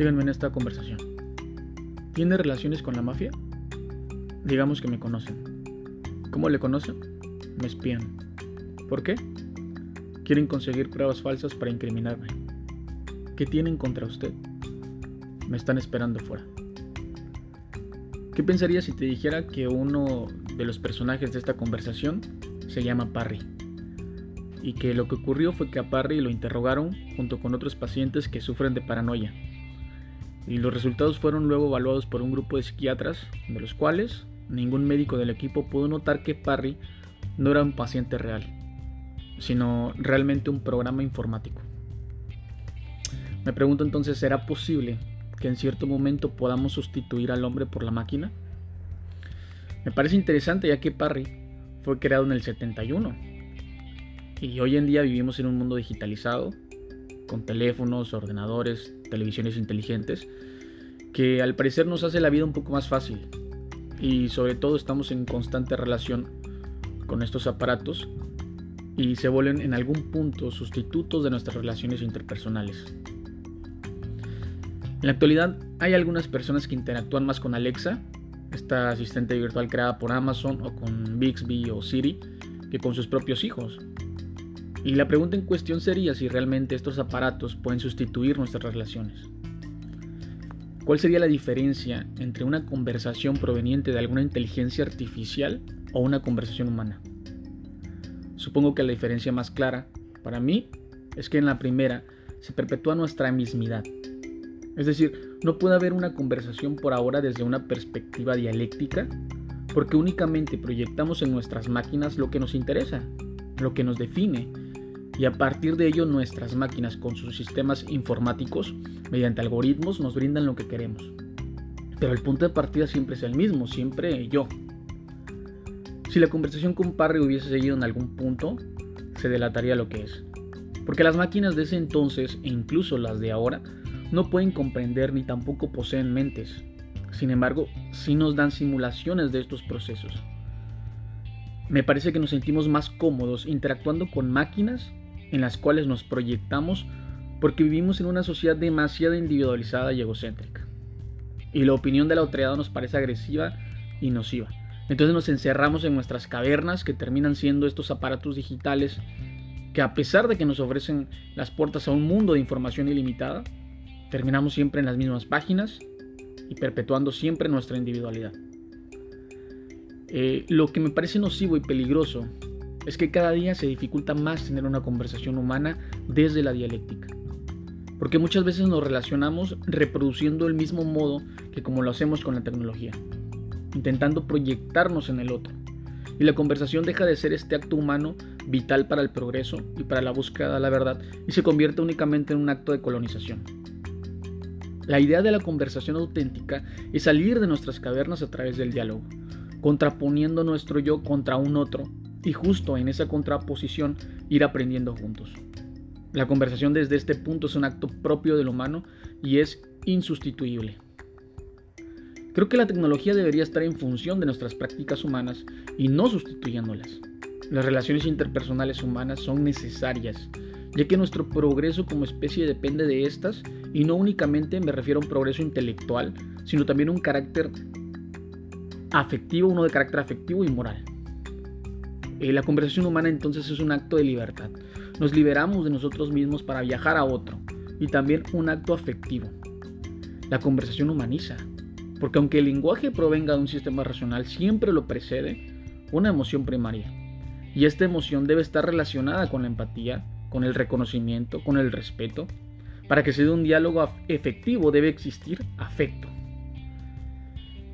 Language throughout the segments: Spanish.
Síganme en esta conversación. ¿Tiene relaciones con la mafia? Digamos que me conocen. ¿Cómo le conocen? Me espían. ¿Por qué? Quieren conseguir pruebas falsas para incriminarme. ¿Qué tienen contra usted? Me están esperando fuera. ¿Qué pensaría si te dijera que uno de los personajes de esta conversación se llama Parry? Y que lo que ocurrió fue que a Parry lo interrogaron junto con otros pacientes que sufren de paranoia y los resultados fueron luego evaluados por un grupo de psiquiatras, de los cuales ningún médico del equipo pudo notar que Parry no era un paciente real, sino realmente un programa informático. Me pregunto entonces, ¿será posible que en cierto momento podamos sustituir al hombre por la máquina? Me parece interesante ya que Parry fue creado en el 71 y hoy en día vivimos en un mundo digitalizado con teléfonos, ordenadores, televisiones inteligentes, que al parecer nos hace la vida un poco más fácil. Y sobre todo estamos en constante relación con estos aparatos y se vuelven en algún punto sustitutos de nuestras relaciones interpersonales. En la actualidad hay algunas personas que interactúan más con Alexa, esta asistente virtual creada por Amazon o con Bixby o Siri, que con sus propios hijos. Y la pregunta en cuestión sería si realmente estos aparatos pueden sustituir nuestras relaciones. ¿Cuál sería la diferencia entre una conversación proveniente de alguna inteligencia artificial o una conversación humana? Supongo que la diferencia más clara, para mí, es que en la primera se perpetúa nuestra mismidad. Es decir, no puede haber una conversación por ahora desde una perspectiva dialéctica, porque únicamente proyectamos en nuestras máquinas lo que nos interesa, lo que nos define, y a partir de ello nuestras máquinas con sus sistemas informáticos, mediante algoritmos, nos brindan lo que queremos. Pero el punto de partida siempre es el mismo, siempre yo. Si la conversación con Parry hubiese seguido en algún punto, se delataría lo que es. Porque las máquinas de ese entonces, e incluso las de ahora, no pueden comprender ni tampoco poseen mentes. Sin embargo, sí nos dan simulaciones de estos procesos. Me parece que nos sentimos más cómodos interactuando con máquinas en las cuales nos proyectamos porque vivimos en una sociedad demasiado individualizada y egocéntrica. Y la opinión de la otredad nos parece agresiva y nociva. Entonces nos encerramos en nuestras cavernas que terminan siendo estos aparatos digitales que a pesar de que nos ofrecen las puertas a un mundo de información ilimitada, terminamos siempre en las mismas páginas y perpetuando siempre nuestra individualidad. Eh, lo que me parece nocivo y peligroso es que cada día se dificulta más tener una conversación humana desde la dialéctica. Porque muchas veces nos relacionamos reproduciendo el mismo modo que como lo hacemos con la tecnología, intentando proyectarnos en el otro. Y la conversación deja de ser este acto humano vital para el progreso y para la búsqueda de la verdad y se convierte únicamente en un acto de colonización. La idea de la conversación auténtica es salir de nuestras cavernas a través del diálogo, contraponiendo nuestro yo contra un otro y justo en esa contraposición ir aprendiendo juntos. La conversación desde este punto es un acto propio del humano y es insustituible. Creo que la tecnología debería estar en función de nuestras prácticas humanas y no sustituyéndolas. Las relaciones interpersonales humanas son necesarias, ya que nuestro progreso como especie depende de estas y no únicamente me refiero a un progreso intelectual, sino también un carácter afectivo, uno de carácter afectivo y moral. Eh, la conversación humana entonces es un acto de libertad. Nos liberamos de nosotros mismos para viajar a otro y también un acto afectivo. La conversación humaniza, porque aunque el lenguaje provenga de un sistema racional, siempre lo precede una emoción primaria. Y esta emoción debe estar relacionada con la empatía, con el reconocimiento, con el respeto. Para que se dé un diálogo efectivo debe existir afecto.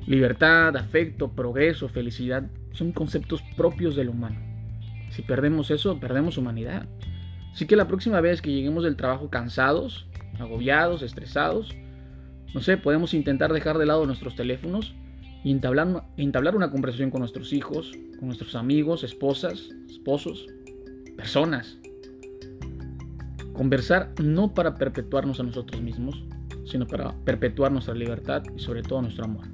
Libertad, afecto, progreso, felicidad son conceptos propios del humano. Si perdemos eso, perdemos humanidad. Así que la próxima vez que lleguemos del trabajo cansados, agobiados, estresados, no sé, podemos intentar dejar de lado nuestros teléfonos y entablar, entablar una conversación con nuestros hijos, con nuestros amigos, esposas, esposos, personas. Conversar no para perpetuarnos a nosotros mismos, sino para perpetuar nuestra libertad y sobre todo nuestro amor.